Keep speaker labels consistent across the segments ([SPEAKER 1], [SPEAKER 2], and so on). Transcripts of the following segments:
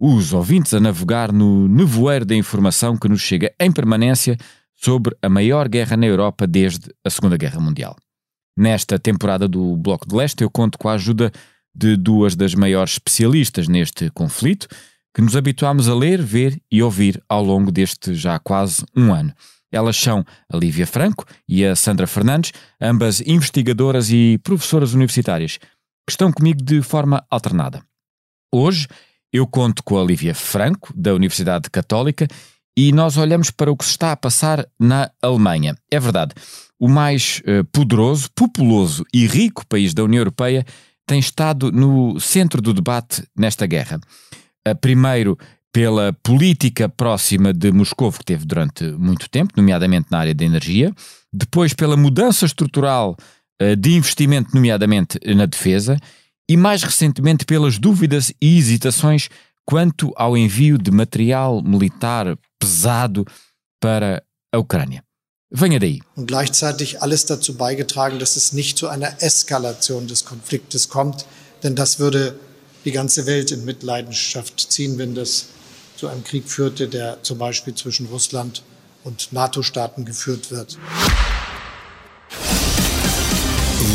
[SPEAKER 1] os ouvintes a navegar no nevoeiro da informação que nos chega em permanência sobre a maior guerra na Europa desde a Segunda Guerra Mundial. Nesta temporada do Bloco de Leste, eu conto com a ajuda de duas das maiores especialistas neste conflito, que nos habituámos a ler, ver e ouvir ao longo deste já quase um ano. Elas são a Lívia Franco e a Sandra Fernandes, ambas investigadoras e professoras universitárias, que estão comigo de forma alternada. Hoje eu conto com a Lívia Franco, da Universidade Católica, e nós olhamos para o que se está a passar na Alemanha. É verdade, o mais uh, poderoso, populoso e rico país da União Europeia tem estado no centro do debate nesta guerra. Eh, primeiro pela política próxima de Moscou, que teve durante muito tempo, nomeadamente na área da energia, depois pela mudança estrutural eh, de investimento, nomeadamente na defesa, e mais recentemente pelas dúvidas e hesitações quanto ao envio de material militar pesado para a Ucrânia. Venha daí.
[SPEAKER 2] Und gleichzeitig alles dazu beigetragen, dass es nicht zu einer Eskalation des Konfliktes kommt, denn das würde die ganze Welt in Mitleidenschaft ziehen, wenn das zu einem Krieg führte, der zum Beispiel zwischen Russland und NATO-Staaten geführt wird.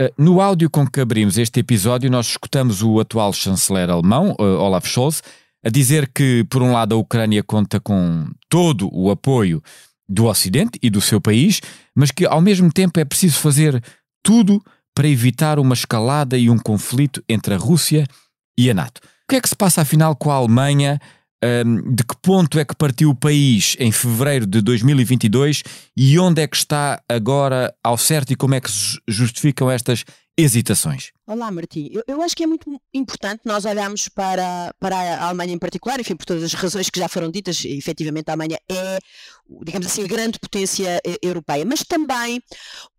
[SPEAKER 1] Uh, no áudio com que abrimos este episódio, nós escutamos o atual chanceler alemão, uh, Olaf Scholz, a dizer que, por um lado, a Ucrânia conta com todo o apoio do Ocidente e do seu país, mas que, ao mesmo tempo, é preciso fazer tudo para evitar uma escalada e um conflito entre a Rússia e a NATO. O que é que se passa afinal com a Alemanha? Um, de que ponto é que partiu o país em fevereiro de 2022 e onde é que está agora ao certo e como é que se justificam estas hesitações?
[SPEAKER 3] Olá, Martim. Eu, eu, acho que é muito importante nós olharmos para, para a Alemanha em particular, enfim, por todas as razões que já foram ditas, efetivamente a Alemanha é, digamos assim, a grande potência eh, europeia, mas também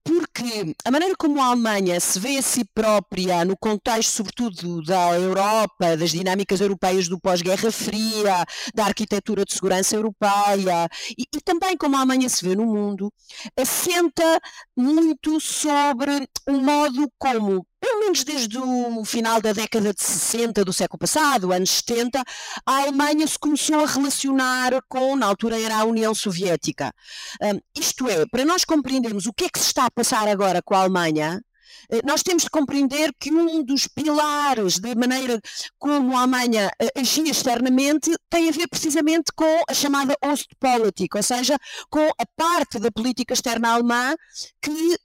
[SPEAKER 3] porque a maneira como a Alemanha se vê a si própria no contexto, sobretudo, da Europa, das dinâmicas europeias do pós-Guerra Fria, da arquitetura de segurança europeia, e, e também como a Alemanha se vê no mundo, assenta muito sobre o modo como pelo menos desde o final da década de 60 do século passado, anos 70, a Alemanha se começou a relacionar com, na altura era a União Soviética. Um, isto é, para nós compreendermos o que é que se está a passar agora com a Alemanha, eh, nós temos de compreender que um dos pilares da maneira como a Alemanha eh, agia externamente tem a ver precisamente com a chamada Ostpolitik, ou seja, com a parte da política externa alemã que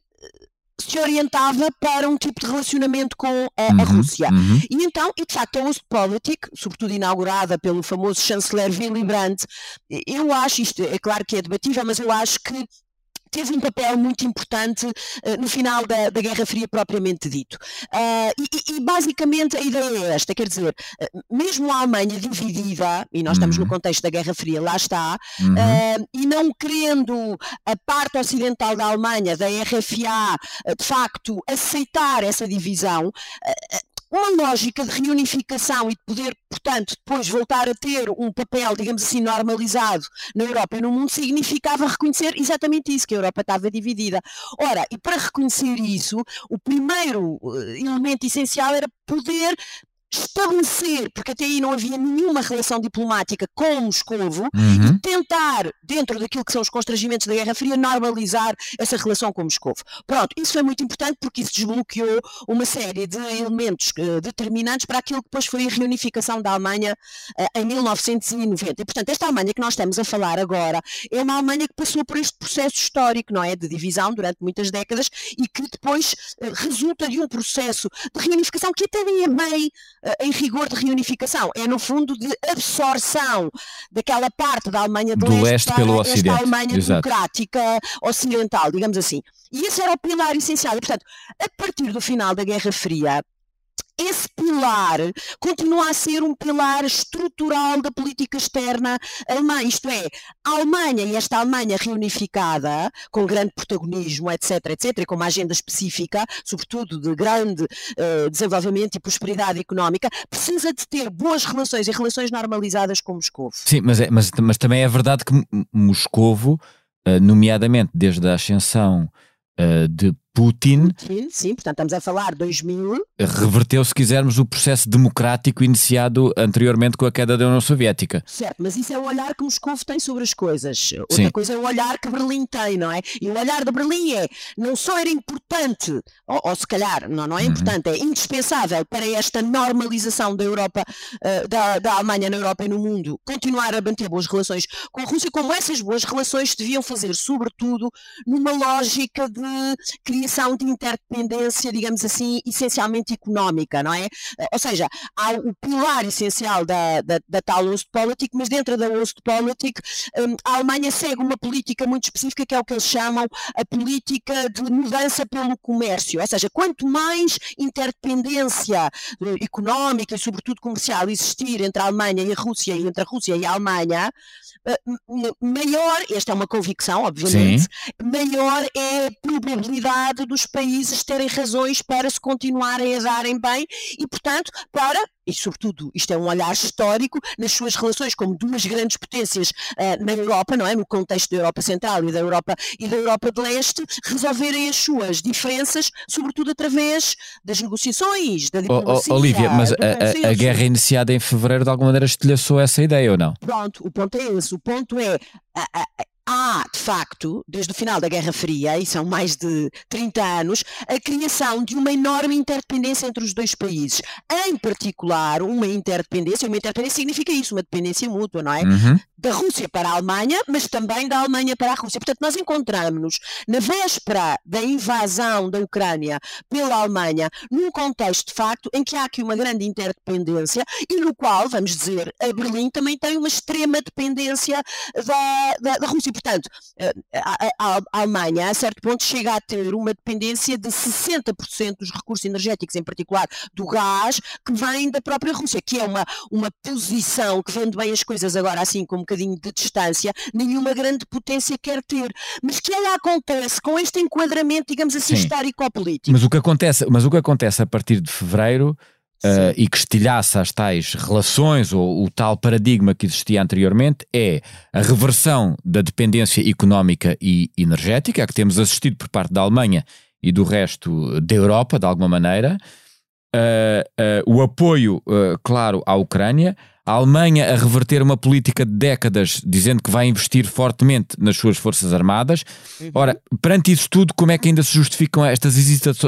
[SPEAKER 3] se orientava para um tipo de relacionamento com a, uhum, a Rússia. Uhum. E então, e de facto, a Ostpolitik, sobretudo inaugurada pelo famoso chanceler Willy Brandt, eu acho, isto é claro que é debatível, mas eu acho que teve um papel muito importante uh, no final da, da, Guerra Fria propriamente dito. Uh, e, e, basicamente a ideia é esta, quer dizer, uh, mesmo a Alemanha dividida, e nós uhum. estamos no uhum. contexto da Guerra Fria, lá está, uhum. e não querendo a parte ocidental da Alemanha, da RFA, de facto aceitar essa divisão, uma lógica de reunificação e de poder, portanto, depois voltar a ter um papel, digamos assim, normalizado na Europa e no mundo, significava reconhecer exatamente isso, que a Europa estava dividida. Ora, e para reconhecer isso, o primeiro eh, elemento essencial era poder estabelecer, porque até aí não havia nenhuma relação diplomática com Moscovo, uhum. e tentar, dentro daquilo que são os constrangimentos da Guerra Fria, normalizar essa relação com Moscovo. Pronto, isso foi muito importante porque isso desbloqueou uma série de elementos uh, determinantes para aquilo que depois foi a reunificação da Alemanha uh, em 1990. E, portanto, esta Alemanha que nós estamos a falar agora é uma Alemanha que passou por este processo histórico, não é? De divisão durante muitas décadas e que depois uh, resulta de um processo de reunificação que até nem é bem em rigor de reunificação, é no fundo de absorção daquela parte da Alemanha do,
[SPEAKER 1] do leste, leste pelo Ocidente.
[SPEAKER 3] esta Alemanha Exato. democrática ocidental, digamos assim. E esse era o pilar essencial. E, portanto, a partir do final da Guerra Fria, esse pilar continua a ser um pilar estrutural da política externa alemã, isto é, a Alemanha e esta Alemanha reunificada, com grande protagonismo, etc, etc, e com uma agenda específica, sobretudo de grande uh, desenvolvimento e prosperidade económica, precisa de ter boas relações e relações normalizadas com Moscou.
[SPEAKER 1] Sim, mas, é, mas, mas também é verdade que Moscovo, uh, nomeadamente desde a ascensão uh, de Putin.
[SPEAKER 3] Putin. Sim, portanto estamos a falar 2000.
[SPEAKER 1] Reverteu, se quisermos, o processo democrático iniciado anteriormente com a queda da União Soviética.
[SPEAKER 3] Certo, mas isso é o olhar que Moscou tem sobre as coisas. Outra Sim. coisa é o olhar que Berlim tem, não é? E o olhar de Berlim é, não só era importante, ou, ou se calhar, não, não é uhum. importante, uhum. é indispensável para esta normalização da Europa, uh, da, da Alemanha na Europa e no mundo, continuar a manter boas relações com a Rússia, como essas boas relações deviam fazer, sobretudo, numa lógica de criar definição de interdependência, digamos assim, essencialmente económica, não é? Ou seja, há o pilar essencial da, da, da tal Ostpolitik, mas dentro da Ostpolitik um, a Alemanha segue uma política muito específica que é o que eles chamam a política de mudança pelo comércio, ou seja, quanto mais interdependência eh, económica e sobretudo comercial existir entre a Alemanha e a Rússia e entre a Rússia e a Alemanha, eh, maior, esta é uma convicção, obviamente, Sim. maior é a probabilidade dos países terem razões para se continuarem a darem bem e, portanto, para e sobretudo isto é um olhar histórico nas suas relações como duas grandes potências uh, na Europa, não é? No contexto da Europa Central e da Europa e da Europa de Leste, resolverem as suas diferenças, sobretudo através das negociações, da diplomacia.
[SPEAKER 1] Oh, oh, Olivia, mas a, a, a, guerra iniciada em fevereiro de alguma maneira estilhaçou essa ideia ou não?
[SPEAKER 3] Pronto, o ponto é esse. O ponto é há, de facto, desde o final da Guerra Fria, e são mais de 30 anos, a criação de uma enorme interdependência entre os dois países. Em particular, uma interdependência, uma interdependência significa isso, uma dependência mútua, não é? Uhum. Da Rússia para a Alemanha, mas também da Alemanha para a Rússia. Portanto, nós encontramos-nos na véspera da invasão da Ucrânia pela Alemanha, num contexto, de facto, em que há aqui uma grande interdependência e no qual, vamos dizer, a Berlim também tem uma extrema dependência da, da, da Rússia portanto, eh, a, a, a, Alemanha, a certo ponto, chega a ter uma dependência de 60% dos recursos energéticos, em particular do gás, que vem da própria Rússia, que é uma, uma posição que, vendo bem as coisas agora assim com um bocadinho de distância, nenhuma grande potência quer ter. Mas que ela acontece com este enquadramento, digamos assim, histórico-político.
[SPEAKER 1] Mas o que acontece, mas o que acontece a partir de fevereiro Uh, e que estilhaça as tais relações ou o tal paradigma que existia anteriormente é a reversão da dependência económica e energética, a que temos assistido por parte da Alemanha e do resto da Europa, de alguma maneira, uh, uh, o apoio, claro, à Ucrânia, a Alemanha a reverter uma política de décadas dizendo que vai investir fortemente nas suas forças armadas. Uhum. Ora, perante isso tudo, como é que ainda se justificam estas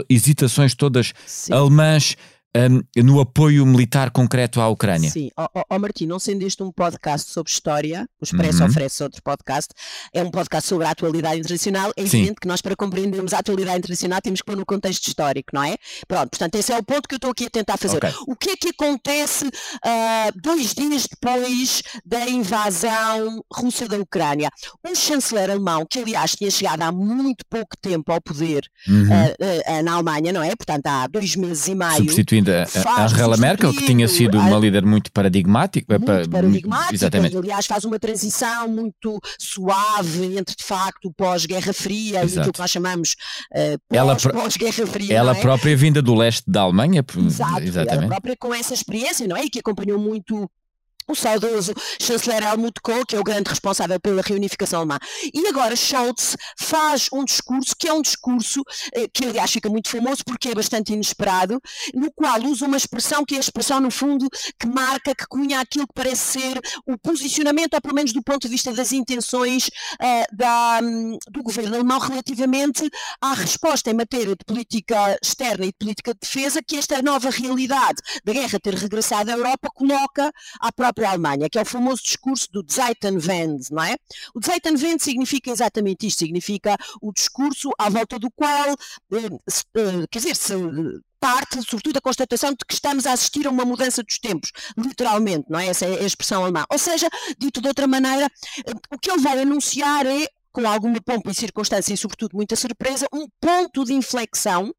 [SPEAKER 1] hesitações todas Sim. alemãs? Um, no apoio militar concreto à Ucrânia.
[SPEAKER 3] Sim, ó oh, oh, Martim, não sendo este um podcast sobre história, o Expresso uhum. oferece outro podcast, é um podcast sobre a atualidade internacional, é evidente Sim. que nós para compreendermos a atualidade internacional temos que pôr no contexto histórico, não é? Pronto, portanto esse é o ponto que eu estou aqui a tentar fazer. Okay. O que é que acontece uh, dois dias depois da invasão russa da Ucrânia? Um chanceler alemão, que aliás tinha chegado há muito pouco tempo ao poder uhum. uh, uh, na Alemanha, não é? Portanto há dois meses e meio.
[SPEAKER 1] Substituindo da Angela Merkel, que tinha sido uma líder muito paradigmática.
[SPEAKER 3] Muito paradigmática, exatamente. aliás faz uma transição muito suave entre de facto pós-Guerra Fria Exato. e aquilo que nós chamamos uh, pós-Guerra Fria.
[SPEAKER 1] Ela
[SPEAKER 3] é?
[SPEAKER 1] própria vinda do leste da Alemanha,
[SPEAKER 3] Exato, exatamente. Ela própria com essa experiência, não é? E que acompanhou muito o saudoso chanceler Helmut Kohl, que é o grande responsável pela reunificação alemã. E agora Scholz faz um discurso que é um discurso eh, que, aliás, fica muito famoso porque é bastante inesperado, no qual usa uma expressão que é a expressão, no fundo, que marca, que cunha aquilo que parece ser o posicionamento, ou pelo menos do ponto de vista das intenções uh, da, um, do governo alemão relativamente à resposta em matéria de política externa e de política de defesa que esta nova realidade da guerra ter regressado à Europa coloca à própria própria Alemanha, que é o famoso discurso do Zeitenwende, não é? O Zeitenwende significa exatamente isto, significa o discurso à volta do qual, eh, eh, quer dizer, se parte, sobretudo, da constatação de que estamos a assistir a uma mudança dos tempos, literalmente, não é? Essa é a expressão alemã. Ou seja, dito de outra maneira, eh, o que ele vai anunciar é, com alguma pompa e circunstância e, sobretudo, muita surpresa, um ponto de inflexão,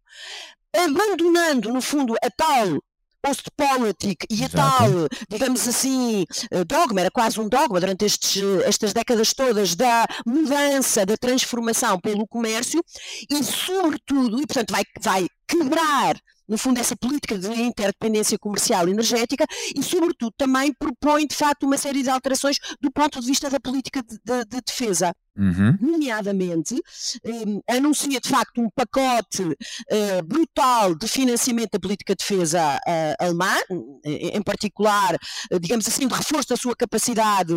[SPEAKER 3] abandonando, no fundo, a tal post-politic e a tal, digamos assim, eh, dogma, era quase um dogma durante estes, estas décadas todas da mudança, da transformação pelo comércio e, sobretudo, e portanto vai, vai quebrar no fundo, essa política de interdependência comercial e energética e, sobretudo, também propõe, de facto, uma série de alterações do ponto de vista da política de, de, de defesa uhum. nomeadamente, um, anuncia de facto um pacote uh, brutal de financiamento da política de defesa uh, alemã, em particular, uh, digamos assim, de reforço da sua capacidade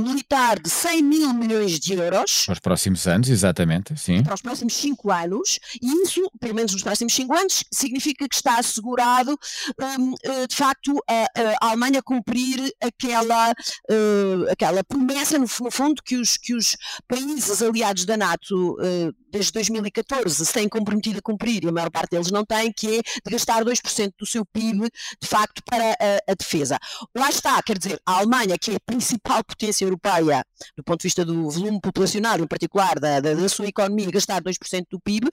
[SPEAKER 3] militar de 100 mil milhões de euros.
[SPEAKER 1] Para os próximos anos, exatamente, sim.
[SPEAKER 3] Para os próximos cinco anos, e isso, pelo menos nos próximos cinco anos, significa que está assegurado, um, de facto, a, a, Alemanha cumprir aquela, aquela promessa, no, no fundo, que os, que os países aliados da NATO uh, desde 2014 se têm comprometido a cumprir, e a maior parte deles não tem, que é de gastar 2% do seu PIB, de facto, para a, a, defesa. Lá está, quer dizer, a Alemanha, que é a principal potência europeia, do ponto de vista do volume populacional, em particular da, da, da sua economia, gastar 2% do PIB,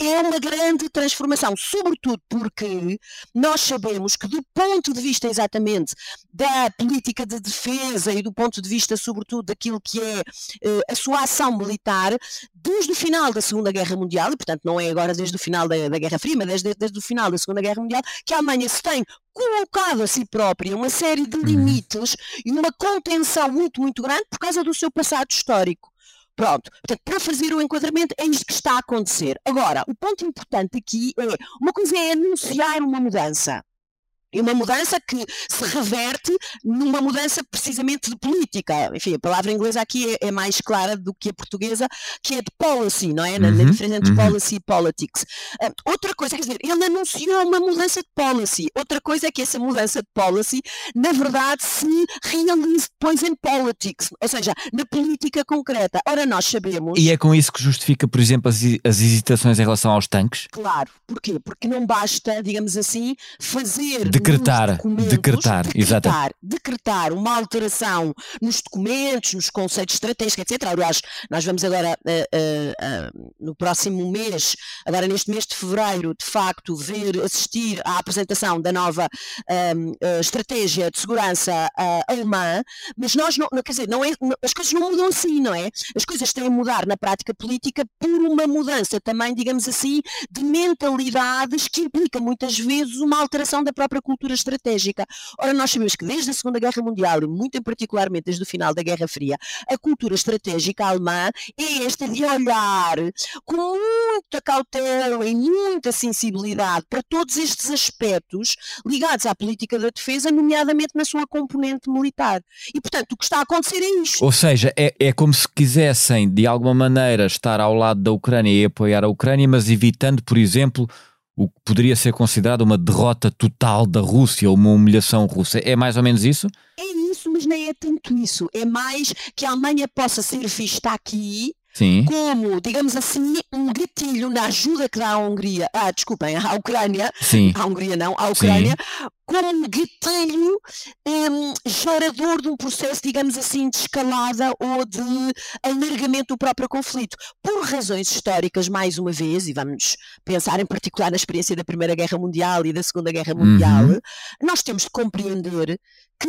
[SPEAKER 3] é uma grande transformação, sobretudo porque nós sabemos que, do ponto de vista exatamente da política de defesa e do ponto de vista, sobretudo, daquilo que é uh, a sua ação militar desde o final da Segunda Guerra Mundial, e portanto não é agora desde o final da, da Guerra Fria, mas desde, desde o final da Segunda Guerra Mundial, que a Alemanha se tem colocado a si própria uma série de uhum. limites e uma contenção muito, muito grande por causa do seu passado histórico. Pronto, portanto, para fazer o enquadramento é isto que está a acontecer. Agora, o ponto importante aqui é, uma coisa é anunciar uma mudança, e uma mudança que se reverte numa mudança precisamente de política. Enfim, a palavra inglesa aqui é, é mais clara do que a portuguesa, que é de policy, não é? Na, uhum, na diferença entre uhum. policy e politics. Uh, outra coisa, quer dizer, ele anunciou uma mudança de policy. Outra coisa é que essa mudança de policy, na verdade, se realize depois em politics, ou seja, na política concreta. Ora, nós sabemos.
[SPEAKER 1] E é com isso que justifica, por exemplo, as, as hesitações em relação aos tanques?
[SPEAKER 3] Claro. Porquê? Porque não basta, digamos assim, fazer.
[SPEAKER 1] De decretar, decretar, decretar,
[SPEAKER 3] decretar uma alteração nos documentos, nos conceitos estratégicos, etc. Aliás, nós vamos agora, uh, uh, uh, no próximo mês, agora neste mês de fevereiro, de facto, ver, assistir à apresentação da nova um, estratégia de segurança alemã, mas nós não, quer dizer, não é, as coisas não mudam assim, não é? As coisas têm a mudar na prática política por uma mudança também, digamos assim, de mentalidades que implica muitas vezes uma alteração da própria cultura cultura estratégica. Ora, nós sabemos que desde a Segunda Guerra Mundial, e muito particularmente desde o final da Guerra Fria, a cultura estratégica alemã é esta de olhar com muita cautela e muita sensibilidade para todos estes aspectos ligados à política da defesa, nomeadamente na sua componente militar. E, portanto, o que está a acontecer é isto.
[SPEAKER 1] Ou seja, é, é como se quisessem, de alguma maneira, estar ao lado da Ucrânia e apoiar a Ucrânia, mas evitando, por exemplo, o que poderia ser considerado uma derrota total da Rússia, uma humilhação russa. É mais ou menos isso?
[SPEAKER 3] É isso, mas nem é tanto isso. É mais que a Alemanha possa ser vista aqui
[SPEAKER 1] Sim.
[SPEAKER 3] como, digamos assim, um gatilho na ajuda que dá à Hungria, ah, desculpem, à Ucrânia,
[SPEAKER 1] Sim.
[SPEAKER 3] à Hungria não, à Ucrânia, como um gatilho um, gerador de um processo, digamos assim, de escalada ou de alargamento do próprio conflito. Por razões históricas, mais uma vez, e vamos pensar em particular na experiência da Primeira Guerra Mundial e da Segunda Guerra Mundial,
[SPEAKER 1] Uhum.
[SPEAKER 3] nós temos de compreender que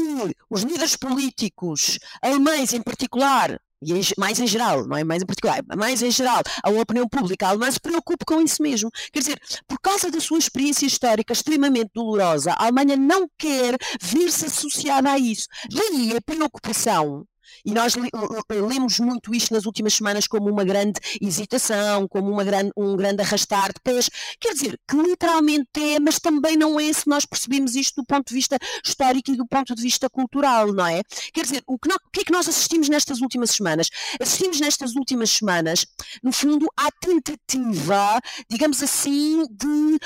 [SPEAKER 3] os líderes políticos alemães em particular, e mais em geral, não é mais em particular, mais em geral, a opinião pública alemã se preocupa com isso mesmo. Quer dizer, por causa da sua experiência histórica extremamente dolorosa, a Alemanha não quer ver-se associada a isso. Daí a preocupação. E nós li- lemos muito isto nas últimas semanas como uma grande hesitação, como uma grande, um grande arrastar de pés. Quer dizer, que literalmente é, mas também não é se nós percebemos isto do ponto de vista histórico e do ponto de vista cultural, não é? Quer dizer, o que, o que é que nós assistimos nestas últimas semanas? Assistimos nestas últimas semanas, no fundo, à tentativa, digamos assim, de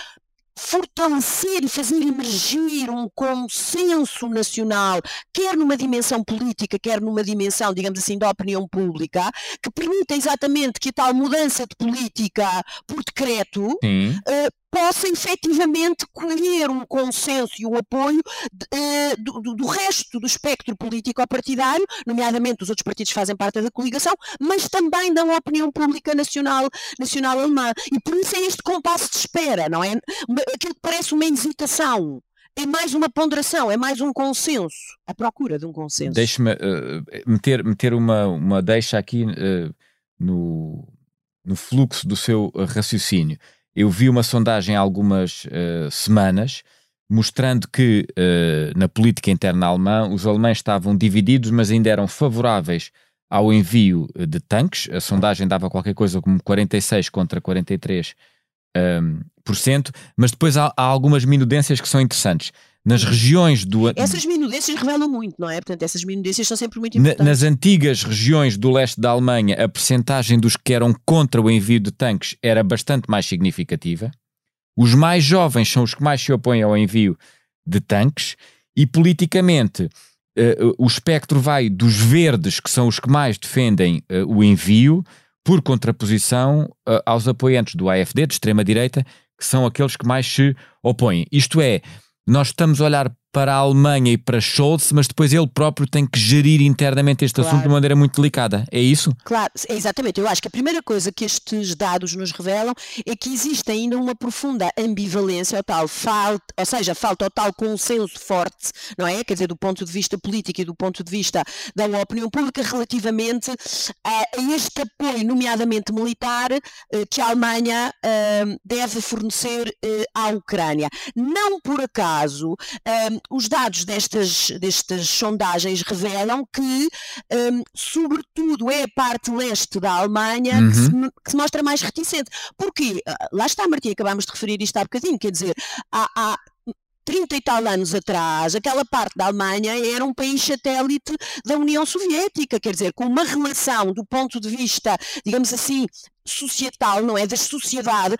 [SPEAKER 3] fortalecer e fazer emergir um consenso nacional, quer numa dimensão política, quer numa dimensão, digamos assim, da opinião pública, que permita exatamente que a tal mudança de política por decreto
[SPEAKER 1] Sim.
[SPEAKER 3] Possa efetivamente colher um consenso e um apoio de, eh, do, do- resto do espectro político-partidário, nomeadamente os outros partidos fazem parte da coligação, mas também da opinião pública nacional, nacional alemã. E por isso é este compasso de espera, não é? Aquilo que parece uma hesitação. É mais uma ponderação, é mais um consenso, a procura de um consenso.
[SPEAKER 1] Deixe-me eh, meter, meter uma, uma deixa aqui eh, no, no fluxo do seu raciocínio. Eu vi uma sondagem há algumas eh, semanas mostrando que eh, na política interna alemã os alemães estavam divididos, mas ainda eram favoráveis ao envio eh, de tanques. A sondagem dava qualquer coisa como 46 contra 43 ehm, por cento, mas depois há, há algumas minudências que são interessantes. Nas regiões do,
[SPEAKER 3] Essas minudências revelam muito, não é? Portanto, essas minudências são sempre muito importantes.
[SPEAKER 1] nas antigas regiões do leste da Alemanha, a percentagem dos que eram contra o envio de tanques era bastante mais significativa. Os mais jovens são os que mais se opõem ao envio de tanques e politicamente eh, o espectro vai dos verdes, que são os que mais defendem eh, o envio, por contraposição eh, aos apoiantes do AFD, de extrema-direita, que são aqueles que mais se opõem. Isto é, nós estamos a olhar para a Alemanha e para Scholz, mas depois ele próprio tem que gerir internamente este assunto de
[SPEAKER 3] Claro.
[SPEAKER 1] uma maneira muito delicada. É isso?
[SPEAKER 3] Claro, exatamente. Eu acho que a primeira coisa que estes dados nos revelam é que existe ainda uma profunda ambivalência, ou, tal falta, ou seja, falta o tal consenso forte, não é? Quer dizer, do ponto de vista político e do ponto de vista da opinião pública relativamente a, a este apoio, nomeadamente militar, eh, que a Alemanha eh, deve fornecer eh, à Ucrânia. Não por acaso, os dados destas, destas sondagens revelam que um, sobretudo é a parte leste da Alemanha que, se,
[SPEAKER 1] Uhum.
[SPEAKER 3] que se mostra mais reticente. Porquê? Ah, Lá está, Martim, acabámos de referir isto há bocadinho, quer dizer, há, há 30 e tal anos atrás, aquela parte da Alemanha era um país satélite da União Soviética, quer dizer, com uma relação do ponto de vista, digamos assim, societal, não é? Da sociedade,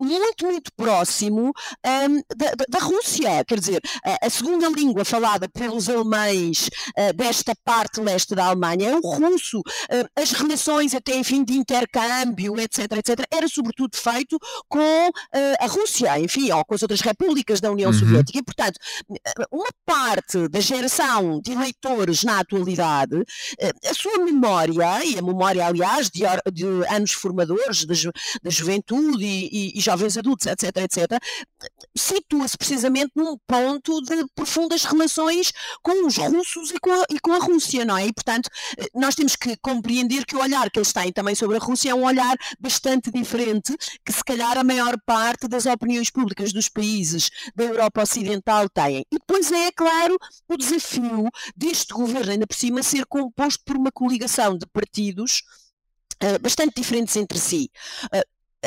[SPEAKER 3] muito, muito próximo hum, da, da- Rússia. Quer dizer, a, a segunda língua falada pelos alemães ah, desta parte leste da Alemanha é o russo. Ah, as relações até, enfim, de intercâmbio, etc, etc, era sobretudo feito com ah, a Rússia, enfim, ou com as outras repúblicas da União
[SPEAKER 1] Uhum.
[SPEAKER 3] Soviética. E, portanto, uma parte da geração de eleitores na atualidade, a sua memória, e a memória, aliás, de, de anos formadores, da, ju- da juventude e- e jovens adultos, etc., etc., situa-se precisamente num ponto de profundas relações com os russos e com, a, e com a Rússia, não é? E, portanto, eh, nós temos que compreender que o olhar que eles têm também sobre a Rússia é um olhar bastante diferente que, se calhar, a maior parte das opiniões públicas dos países da Europa Ocidental têm. E depois é, claro, o desafio deste governo, ainda por cima, ser composto por uma coligação de partidos eh, bastante diferentes entre si.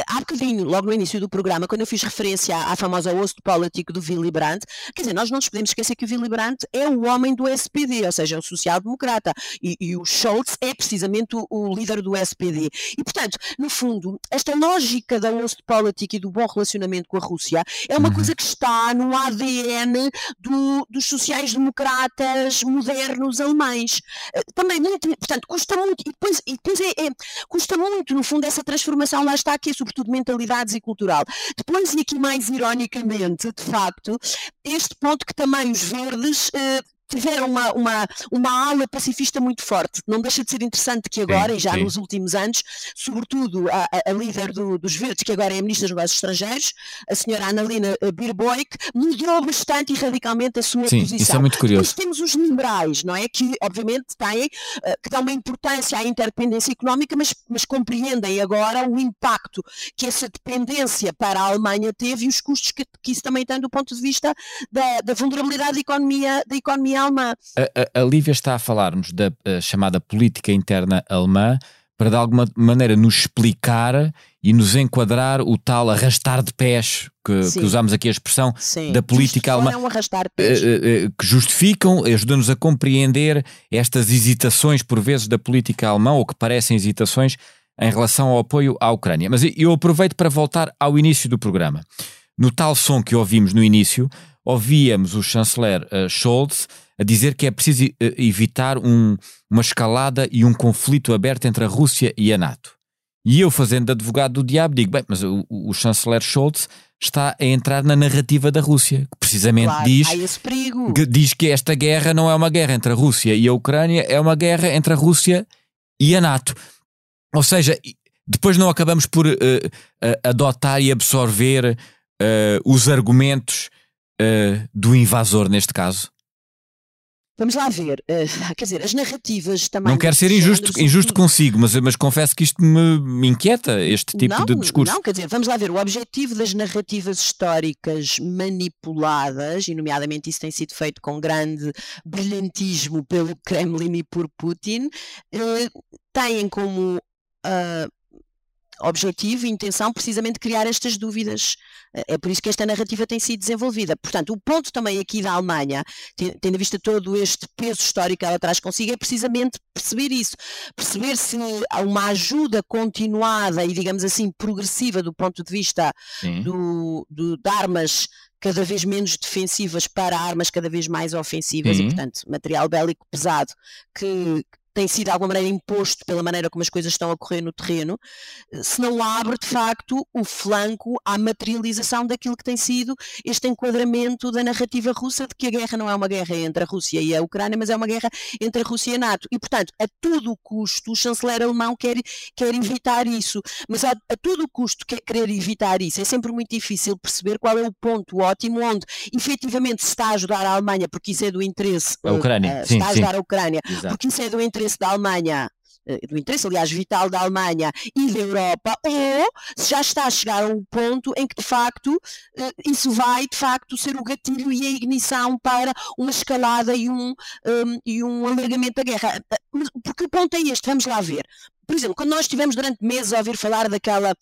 [SPEAKER 3] Há bocadinho, logo no início do programa, quando eu fiz referência à, à famosa Ostpolitik do Willy Brandt, quer dizer, nós não nos podemos esquecer que o Willy Brandt é o homem do SPD, ou seja, o social-democrata, e, e, o Scholz é precisamente o, o, líder do SPD. E, portanto, no fundo, esta lógica da Ostpolitik e do bom relacionamento com a Rússia é uma uhum. coisa que está no ADN do, dos sociais-democratas modernos alemães. Eh, também, muito, portanto, custa muito, e depois, e depois é, é, custa muito, no fundo, essa transformação, lá está aqui, sobretudo mentalidades e cultural. Depois, e aqui mais ironicamente, de facto, este ponto que também os verdes eh, tiveram uma, uma, uma ala pacifista muito forte. Não deixa de ser interessante que agora, sim, e já sim. nos últimos anos, sobretudo a, a líder do, dos Verdes, que agora é a Ministra dos Negócios Estrangeiros, a senhora Annalena Baerbock, mudou bastante e radicalmente a sua
[SPEAKER 1] sim,
[SPEAKER 3] posição.
[SPEAKER 1] Isso é muito curioso.
[SPEAKER 3] Depois temos os liberais, não é? Que obviamente têm, eh, que dão uma importância à interdependência económica, mas, mas compreendem agora o impacto que essa dependência para a Alemanha teve e os custos que, que isso também tem do ponto de vista da, da vulnerabilidade da economia, da economia alemã.
[SPEAKER 1] A, a, a Lívia está a falar-nos da a, chamada política interna alemã para de alguma maneira nos explicar e nos enquadrar o tal arrastar de pés, que, que usamos aqui a expressão Sim. da política alemã,
[SPEAKER 3] um arrastar de pés. Uh,
[SPEAKER 1] uh, que justificam, ajudam-nos a compreender estas hesitações por vezes da política alemã, ou que parecem hesitações em relação ao apoio à Ucrânia. Mas eu aproveito para voltar ao início do programa. No tal som que ouvimos no início, ouvíamos o chanceler uh, Scholz a dizer que é preciso uh, evitar um, uma escalada e um conflito aberto entre a Rússia e a NATO. E eu, fazendo advogado do diabo, digo: bem, mas o, o chanceler Scholz está a entrar na narrativa da Rússia, que precisamente
[SPEAKER 3] claro,
[SPEAKER 1] diz,
[SPEAKER 3] que
[SPEAKER 1] diz que esta guerra não é uma guerra entre a Rússia e a Ucrânia, é uma guerra entre a Rússia e a NATO. Ou seja, depois não acabamos por uh, adotar e absorver os argumentos uh, do invasor neste caso?
[SPEAKER 3] Vamos lá ver, uh, quer dizer, as narrativas também.
[SPEAKER 1] Não quero ser injusto, injusto consigo, mas, mas confesso que isto me, me inquieta, este tipo
[SPEAKER 3] não,
[SPEAKER 1] de discurso.
[SPEAKER 3] Não, quer dizer, vamos lá ver, o objetivo das narrativas históricas manipuladas, e nomeadamente isso tem sido feito com grande brilhantismo pelo Kremlin e por Putin, uh, têm como uh, objetivo e intenção precisamente criar estas dúvidas. É por isso que esta narrativa tem sido desenvolvida. Portanto, o ponto também aqui da Alemanha, tendo vista todo este peso histórico que ela traz consigo, é precisamente perceber isso. Perceber se há uma ajuda continuada e, digamos assim, progressiva do ponto de vista do, do, de armas cada vez menos defensivas para armas cada vez mais ofensivas e, portanto, material bélico pesado que, tem sido de alguma maneira imposto pela maneira como as coisas estão a correr no terreno, se não abre de facto o flanco à materialização daquilo que tem sido este enquadramento da narrativa russa de que a guerra não é uma guerra entre a Rússia e a Ucrânia, mas é uma guerra entre a Rússia e a NATO. E, portanto, a todo custo, o chanceler alemão quer, quer evitar isso. Mas a, a todo custo quer querer evitar isso. É sempre muito difícil perceber qual é o ponto ótimo onde efetivamente se está a ajudar a Alemanha, porque isso é do interesse.
[SPEAKER 1] A Ucrânia. Uh, sim,
[SPEAKER 3] está a ajudar
[SPEAKER 1] sim.
[SPEAKER 3] a Ucrânia, Exato. porque isso é do interesse interesse da Alemanha eh, do interesse, aliás, vital da Alemanha e da Europa, ou se já está a chegar a um ponto em que, de facto, eh, isso vai, de facto, ser o gatilho e a ignição para uma escalada e um, um, e um alargamento da guerra. Eh, porque o ponto é este, vamos lá ver. Por exemplo, quando nós estivemos durante meses a ouvir falar daquela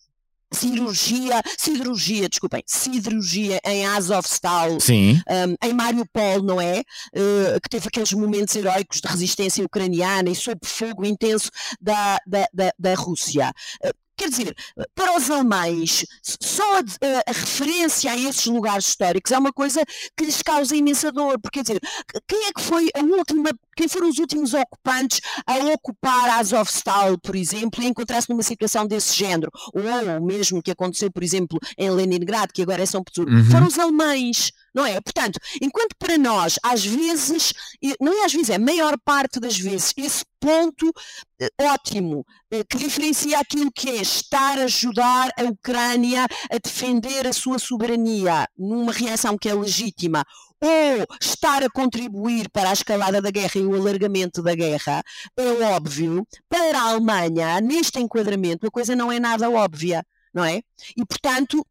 [SPEAKER 3] cirurgia, siderurgia, desculpem, siderurgia em Azovstal,
[SPEAKER 1] Sim.
[SPEAKER 3] Um, em Mariupol, não é? Uh, que teve aqueles momentos heróicos de resistência ucraniana e sob fogo intenso da, da, da, da Rússia. Uh, Quer dizer, para os alemães, só a, a, referência a esses lugares históricos é uma coisa que lhes causa imensa dor, porque quer dizer, quem é que foi a última, quem foram os últimos ocupantes a ocupar Azovstal, por exemplo, e encontrar-se numa situação desse género? Ou o mesmo que aconteceu, por exemplo, em Leningrado, que agora é São Petersburgo, uhum. foram os alemães não é? Portanto, enquanto para nós, às vezes, não é às vezes, é a maior parte das vezes, esse ponto eh, ótimo eh, que diferencia aquilo que é estar a ajudar a Ucrânia a defender a sua soberania numa reação que é legítima ou estar a contribuir para a escalada da guerra e o alargamento da guerra, é óbvio, para a Alemanha, neste enquadramento, a coisa não é nada óbvia, não é? E, portanto,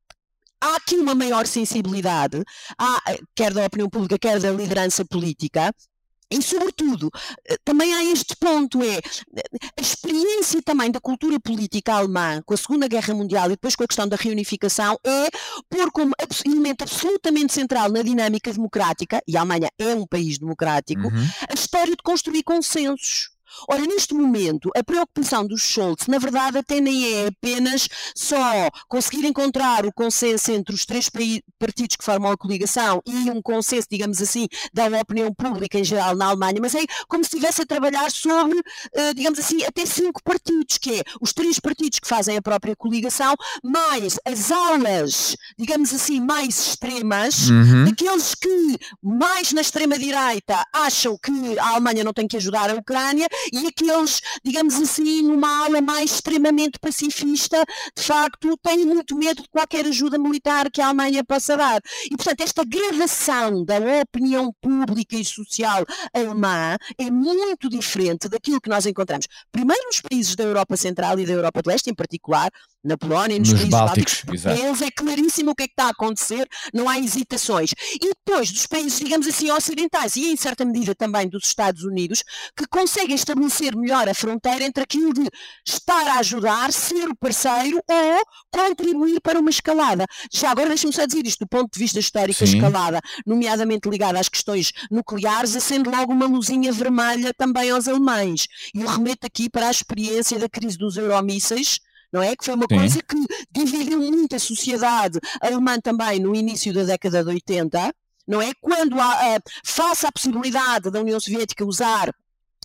[SPEAKER 3] há aqui uma maior sensibilidade, há, quer da opinião pública, quer da liderança política, E, sobretudo, eh, também há este ponto, é a experiência também da cultura política alemã com a Segunda Guerra Mundial e depois com a questão da reunificação é pôr como elemento absolutamente central na dinâmica democrática, e a Alemanha é um país democrático, uhum. a história de construir consensos. Ora, neste momento, a preocupação dos Scholz, na verdade, até nem é apenas só conseguir encontrar o consenso entre os três partidos que formam a coligação e um consenso, digamos assim, da opinião pública em geral na Alemanha, mas é como se estivesse a trabalhar sobre, eh, digamos assim, até cinco partidos, que é os três partidos que fazem a própria coligação, mais as alas, digamos assim, mais extremas, uhum. daqueles que mais na extrema-direita acham que a Alemanha não tem que ajudar a Ucrânia e aqueles, digamos assim, numa ala mais extremamente pacifista, de facto, têm muito medo de qualquer ajuda militar que a Alemanha possa dar. E, portanto, esta gradação da opinião pública e social alemã é muito diferente daquilo que nós encontramos, primeiro nos países da Europa Central e da Europa do Leste, em particular, na Polónia, nos, nos países bálticos, bálticos eles é claríssimo o que é que está a acontecer, não há hesitações. E depois dos países, digamos assim, ocidentais e em certa medida também dos Estados Unidos, que conseguem estabelecer melhor a fronteira entre aquilo de estar a ajudar, ser o parceiro ou contribuir para uma escalada. Já agora deixe-me só dizer isto do ponto de vista histórico, Sim. a escalada, nomeadamente ligada às questões nucleares, acende logo uma luzinha vermelha também aos alemães. E eu remeto aqui para a experiência da crise dos euromísseis, não é? Que foi uma Sim. coisa que dividiu muito a sociedade alemã também no início da década de 80, não é? Quando há, uh, face à possibilidade da União Soviética usar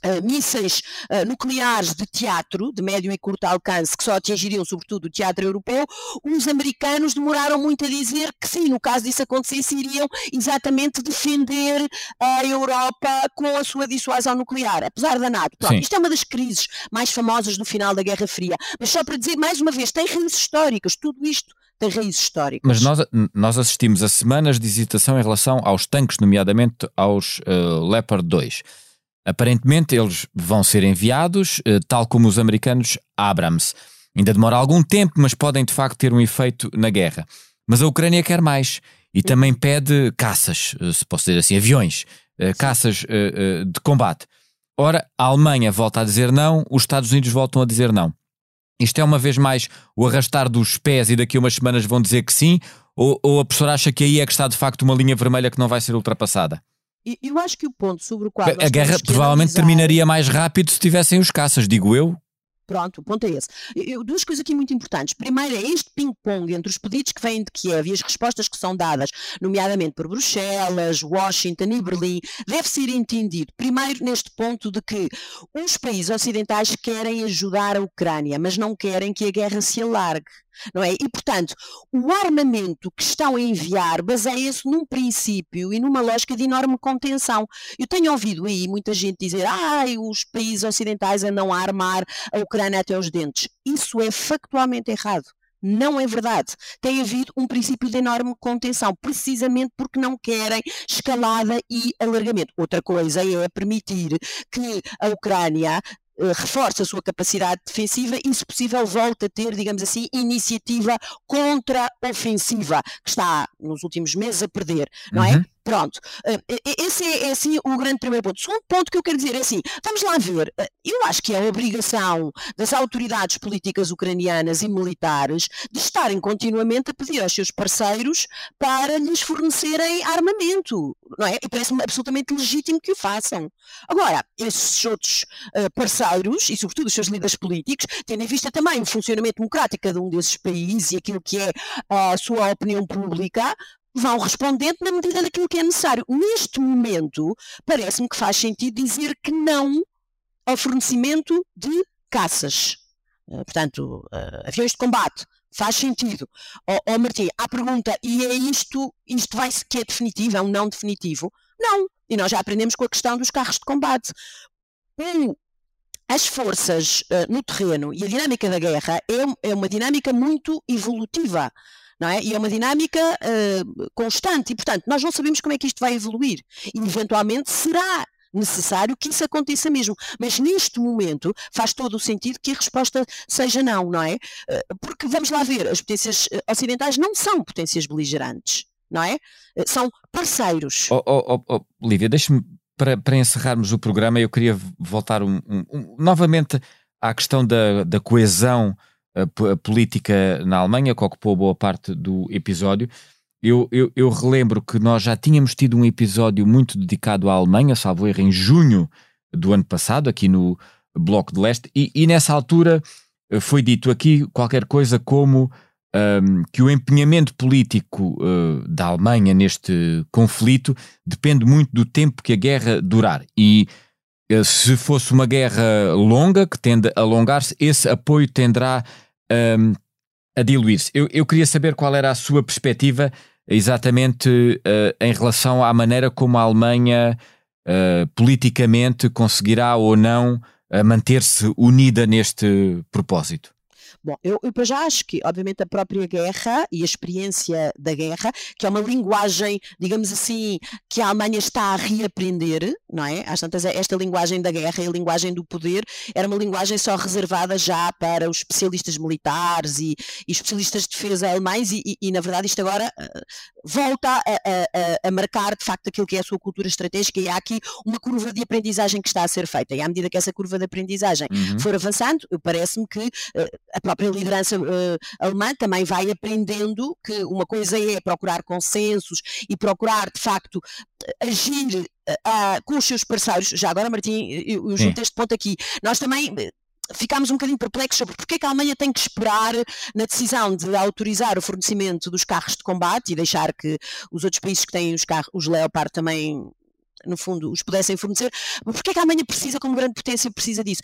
[SPEAKER 3] Uh, mísseis uh, nucleares de teatro, de médio e curto alcance, que só atingiriam sobretudo o teatro europeu, os americanos demoraram muito a dizer que sim, no caso disso acontecesse, iriam exatamente defender a Europa com a sua dissuasão nuclear, apesar da NATO. Pronto, isto é uma das crises mais famosas do final da Guerra Fria. Mas só para dizer mais uma vez, tem raízes históricas, tudo isto tem raízes históricas.
[SPEAKER 1] Mas nós, nós assistimos a semanas de hesitação em relação aos tanques, nomeadamente aos uh, Leopard 2. Aparentemente eles vão ser enviados, eh, tal como os americanos Abrams. Ainda demora algum tempo, mas podem de facto ter um efeito na guerra. Mas a Ucrânia quer mais e também pede caças, eh, se posso dizer assim, aviões, eh, caças de combate. Ora, a Alemanha volta a dizer não, os Estados Unidos voltam a dizer não. Isto é uma vez mais o arrastar dos pés e daqui a umas semanas vão dizer que sim, ou, ou a professora acha que aí é que está de facto uma linha vermelha que não vai ser ultrapassada?
[SPEAKER 3] Eu acho que o ponto sobre o qual.
[SPEAKER 1] A guerra provavelmente analisar... terminaria mais rápido se tivessem os caças, digo eu.
[SPEAKER 3] Pronto, o ponto é esse. Eu, duas coisas aqui muito importantes. Primeiro é este ping-pong entre os pedidos que vêm de Kiev e as respostas que são dadas, nomeadamente por Bruxelas, Washington e Berlim, deve ser entendido, primeiro, neste ponto de que os países ocidentais querem ajudar a Ucrânia, mas não querem que a guerra se alargue não é? E, portanto, o armamento que estão a enviar baseia-se num princípio e numa lógica de enorme contenção. Eu tenho ouvido aí muita gente dizer ah, os países ocidentais andam a armar a Ucrânia até os dentes. Isso é factualmente errado. Não é verdade. Tem havido um princípio de enorme contenção, precisamente porque não querem escalada e alargamento. Outra coisa é permitir que a Ucrânia reforça a sua capacidade defensiva e, se possível, volta a ter, digamos assim, iniciativa contra-ofensiva, que está nos últimos meses a perder, não é? uhum. é? Pronto, eh, esse é, é assim o grande primeiro ponto. O segundo ponto que eu quero dizer é assim: vamos lá ver, eh, eu acho que é obrigação das autoridades políticas ucranianas e militares de estarem continuamente a pedir aos seus parceiros para lhes fornecerem armamento, não é? E parece-me absolutamente legítimo que o façam. Agora, esses outros uh, parceiros, e sobretudo os seus líderes políticos, tendo em vista também o funcionamento democrático de um desses países e aquilo que é a sua opinião pública, vão respondendo na medida daquilo que é necessário. Neste momento, parece-me que faz sentido dizer que não ao fornecimento de caças. Uh, portanto, uh, aviões de combate. Faz sentido. Ó oh, oh, Martim, a pergunta, e é isto, isto vai que é definitivo, é um não definitivo? Não. E nós já aprendemos com a questão dos carros de combate. Um, as forças uh, no terreno e a dinâmica da guerra é, é uma dinâmica muito evolutiva não é? E é uma dinâmica uh, constante e, portanto, nós não sabemos como é que isto vai evoluir e, eventualmente, será necessário que isso aconteça mesmo. Mas neste momento faz todo o sentido que a resposta seja não, não é? Eh, porque vamos lá ver, as potências eh, ocidentais não são potências beligerantes, não é? São parceiros.
[SPEAKER 1] Oh, oh, oh, oh Lívia, deixe-me para, para encerrarmos o programa, eu queria voltar um, um, um, novamente à questão da, da coesão uh, política na Alemanha, que ocupou boa parte do episódio. Eu, eu, eu, relembro que nós já tínhamos tido um episódio muito dedicado à Alemanha, salvo erro, em junho do ano passado, aqui no Bloco de Leste, e, e nessa altura uh, foi dito aqui qualquer coisa como um, que o empenhamento político uh, da Alemanha neste conflito depende muito do tempo que a guerra durar. E se fosse uma guerra longa, que tende a alongar-se, esse apoio tenderá um, a diluir-se. Eu, eu, queria saber qual era a sua perspectiva exatamente uh, em relação à maneira como a Alemanha politicamente conseguirá ou não manter-se unida neste propósito.
[SPEAKER 3] Bom, eu, eu já acho que, obviamente, a própria guerra e a experiência da guerra, que é uma linguagem, digamos assim, que a Alemanha está a reaprender, não é? Às tantas, esta linguagem da guerra e a linguagem do poder era uma linguagem só reservada já para os especialistas militares e, e especialistas de defesa alemães, e, e, e, na verdade isto agora uh, volta a, a, a, marcar de facto aquilo que é a sua cultura estratégica, e há aqui uma curva de aprendizagem que está a ser feita, e à medida que essa curva de aprendizagem uhum. for avançando, parece-me que uh, a própria liderança uh, alemã também vai aprendendo que uma coisa é procurar consensos e procurar, de facto, agir uh, com os seus parceiros. Já agora, Martim, eu, eu junto este ponto aqui. Nós também eh, ficámos um bocadinho perplexos sobre porque é que a Alemanha tem que esperar na decisão de autorizar o fornecimento dos carros de combate e deixar que os outros países que têm os carros, os Leopard também no fundo, os pudessem fornecer. Porquê é que a Alemanha precisa, como grande potência, precisa disso?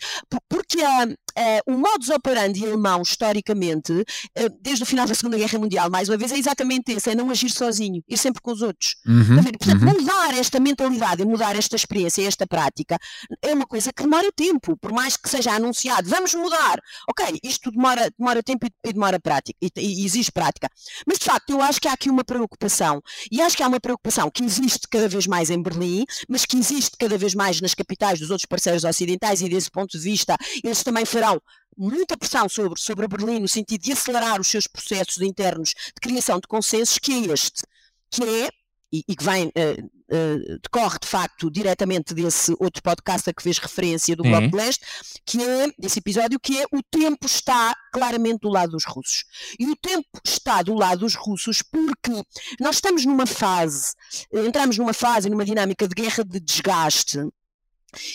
[SPEAKER 3] Porque a, a, o modus operandi alemão, historicamente, a, desde o final da Segunda Guerra Mundial, mais uma vez, é exatamente esse, é não agir sozinho, ir sempre com os outros.
[SPEAKER 1] Uhum,
[SPEAKER 3] Portanto, uhum. mudar esta mentalidade, mudar esta experiência, esta prática, é uma coisa que demora tempo, por mais que seja anunciado, vamos mudar. Ok, isto demora, demora tempo e, demora prática, e, e exige prática. Mas, de facto, eu acho que há aqui uma preocupação, e acho que há uma preocupação que existe cada vez mais em Berlim, mas que existe cada vez mais nas capitais dos outros parceiros ocidentais e desse ponto de vista eles também farão muita pressão sobre, sobre Berlim no sentido de acelerar os seus processos internos de criação de consensos, que é este, que é e, e que vem, uh, uh, decorre de facto diretamente desse outro podcast a que fez referência do Bloco de Leste, que é, desse episódio, que é o tempo está claramente do lado dos russos. E o tempo está do lado dos russos porque nós estamos numa fase, entramos numa fase, numa dinâmica de guerra de desgaste,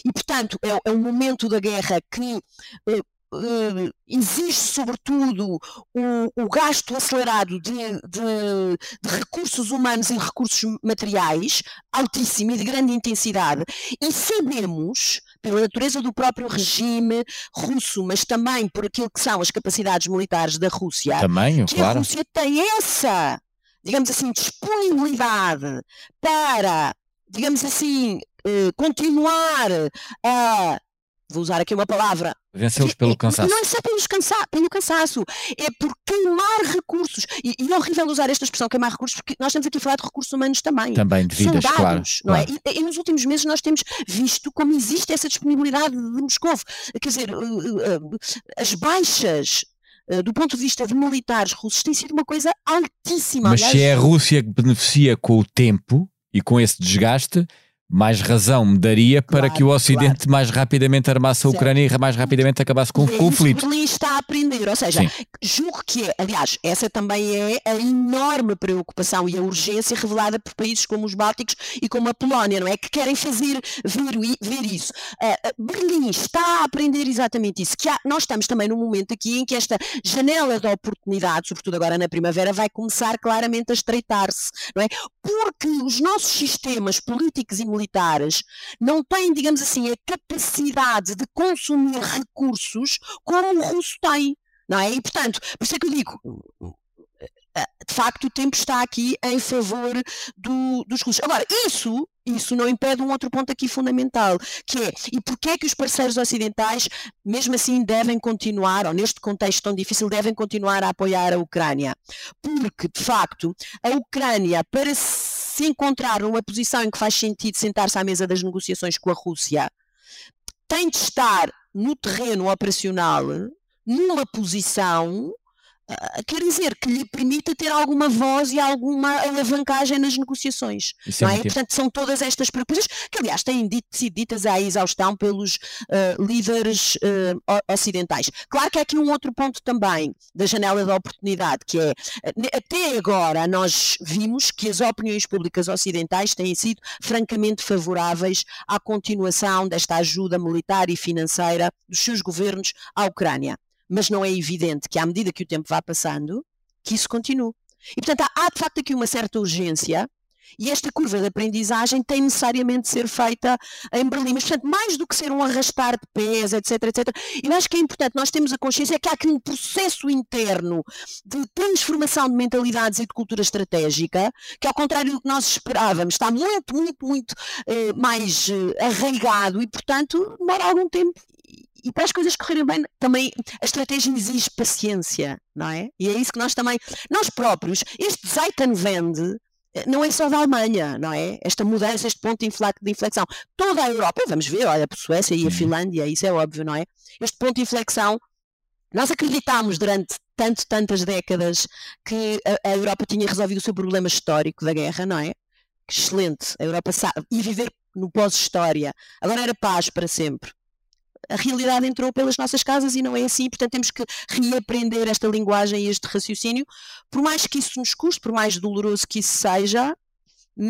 [SPEAKER 3] e, portanto, é, é um momento da guerra que eh, uh, existe, sobretudo, o, o gasto acelerado de, de, de, recursos humanos e recursos materiais, altíssimo e de grande intensidade, e sabemos, pela natureza do próprio regime russo, mas também por aquilo que são as capacidades militares da Rússia,
[SPEAKER 1] também,
[SPEAKER 3] que
[SPEAKER 1] claro.
[SPEAKER 3] a Rússia tem essa, digamos assim, disponibilidade para, digamos assim, uh, continuar a vou usar aqui uma palavra.
[SPEAKER 1] Vencê-los pelo cansaço.
[SPEAKER 3] Não é só pelos cansa pelo cansaço, é por queimar recursos. E, e é horrível usar esta expressão, queimar recursos, porque nós estamos aqui a falar de recursos humanos também.
[SPEAKER 1] Também, de vidas,
[SPEAKER 3] Soldados,
[SPEAKER 1] claro.
[SPEAKER 3] Não
[SPEAKER 1] claro.
[SPEAKER 3] É? E, e, nos últimos meses nós temos visto como existe essa disponibilidade de Moscou. Quer dizer, uh, uh, as baixas uh, do ponto de vista de militares russos tem sido uma coisa altíssima.
[SPEAKER 1] Mas Aliás, se é a Rússia que beneficia com o tempo e com esse desgaste, mais razão me daria para claro, que o Ocidente claro. mais rapidamente armasse a Ucrânia certo. e mais rapidamente acabasse com o conflito.
[SPEAKER 3] Berlim está a aprender, ou seja, Sim. julgo que aliás, essa também é a enorme preocupação e a urgência revelada por países como os Bálticos e como a Polónia, não é? Que querem fazer ver, ver isso. Uh, Berlim está a aprender exatamente isso, que há, nós estamos também num momento aqui em que esta janela de oportunidade, sobretudo agora na primavera, vai começar claramente a estreitar-se, não é? Porque os nossos sistemas políticos e militares não têm, digamos assim, a capacidade de consumir recursos como o russo tem. Não é? E, portanto, por isso é que eu digo, de facto o tempo está aqui em favor do, dos russos. Agora, isso, isso não impede um outro ponto aqui fundamental, que é, e porquê é que os parceiros ocidentais, mesmo assim, devem continuar, ou neste contexto tão difícil, devem continuar a apoiar a Ucrânia? Porque, de facto, a Ucrânia, para se encontrar numa posição em que faz sentido sentar-se à mesa das negociações com a Rússia, tem de estar no terreno operacional numa posição quer dizer, que lhe permita ter alguma voz e alguma alavancagem nas negociações.
[SPEAKER 1] Isso é
[SPEAKER 3] não é?
[SPEAKER 1] muito
[SPEAKER 3] Portanto, são todas estas preocupações que, aliás, têm dito, sido ditas à exaustão pelos uh, líderes uh, ocidentais. Claro que há aqui um outro ponto também da janela da oportunidade, que é, até agora nós vimos que as opiniões públicas ocidentais têm sido francamente favoráveis à continuação desta ajuda militar e financeira dos seus governos à Ucrânia mas não é evidente que à medida que o tempo vá passando, que isso continue. E portanto há, há de facto aqui uma certa urgência e esta curva de aprendizagem tem necessariamente de ser feita em Berlim. Mas, portanto, mais do que ser um arrastar de pés, etc, etc, eu acho que é importante nós temos a consciência que há aqui um processo interno de transformação de mentalidades e de cultura estratégica, que ao contrário do que nós esperávamos, está muito, muito, muito eh, mais eh, arraigado e, portanto, demora algum tempo e para as coisas correrem bem, também a estratégia exige paciência, não é? E é isso que nós também, nós próprios, este Zeitenwende eh, não é só da Alemanha, não é? Esta mudança, este ponto de inflexão. Toda a Europa, vamos ver, olha, a Suécia e a uhum. Finlândia, isso é óbvio, não é? Este ponto de inflexão, nós acreditámos durante tanto, tantas décadas que a, a Europa tinha resolvido o seu problema histórico da guerra, não é? Excelente, a Europa sabe, ia viver no pós-história, agora era paz para sempre a realidade entrou pelas nossas casas e não é assim, portanto temos que reaprender esta linguagem e este raciocínio, por mais que isso nos custe, por mais doloroso que isso seja,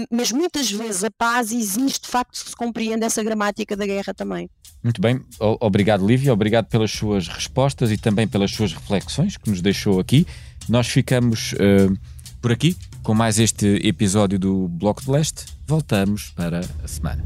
[SPEAKER 3] mas muitas vezes a paz existe de facto se compreende essa gramática da guerra também.
[SPEAKER 1] Muito bem, obrigado Lívia, obrigado pelas suas respostas e também pelas suas reflexões que nos deixou aqui. Nós ficamos uh, por aqui com mais este episódio do Bloco de Leste. Voltamos para a semana.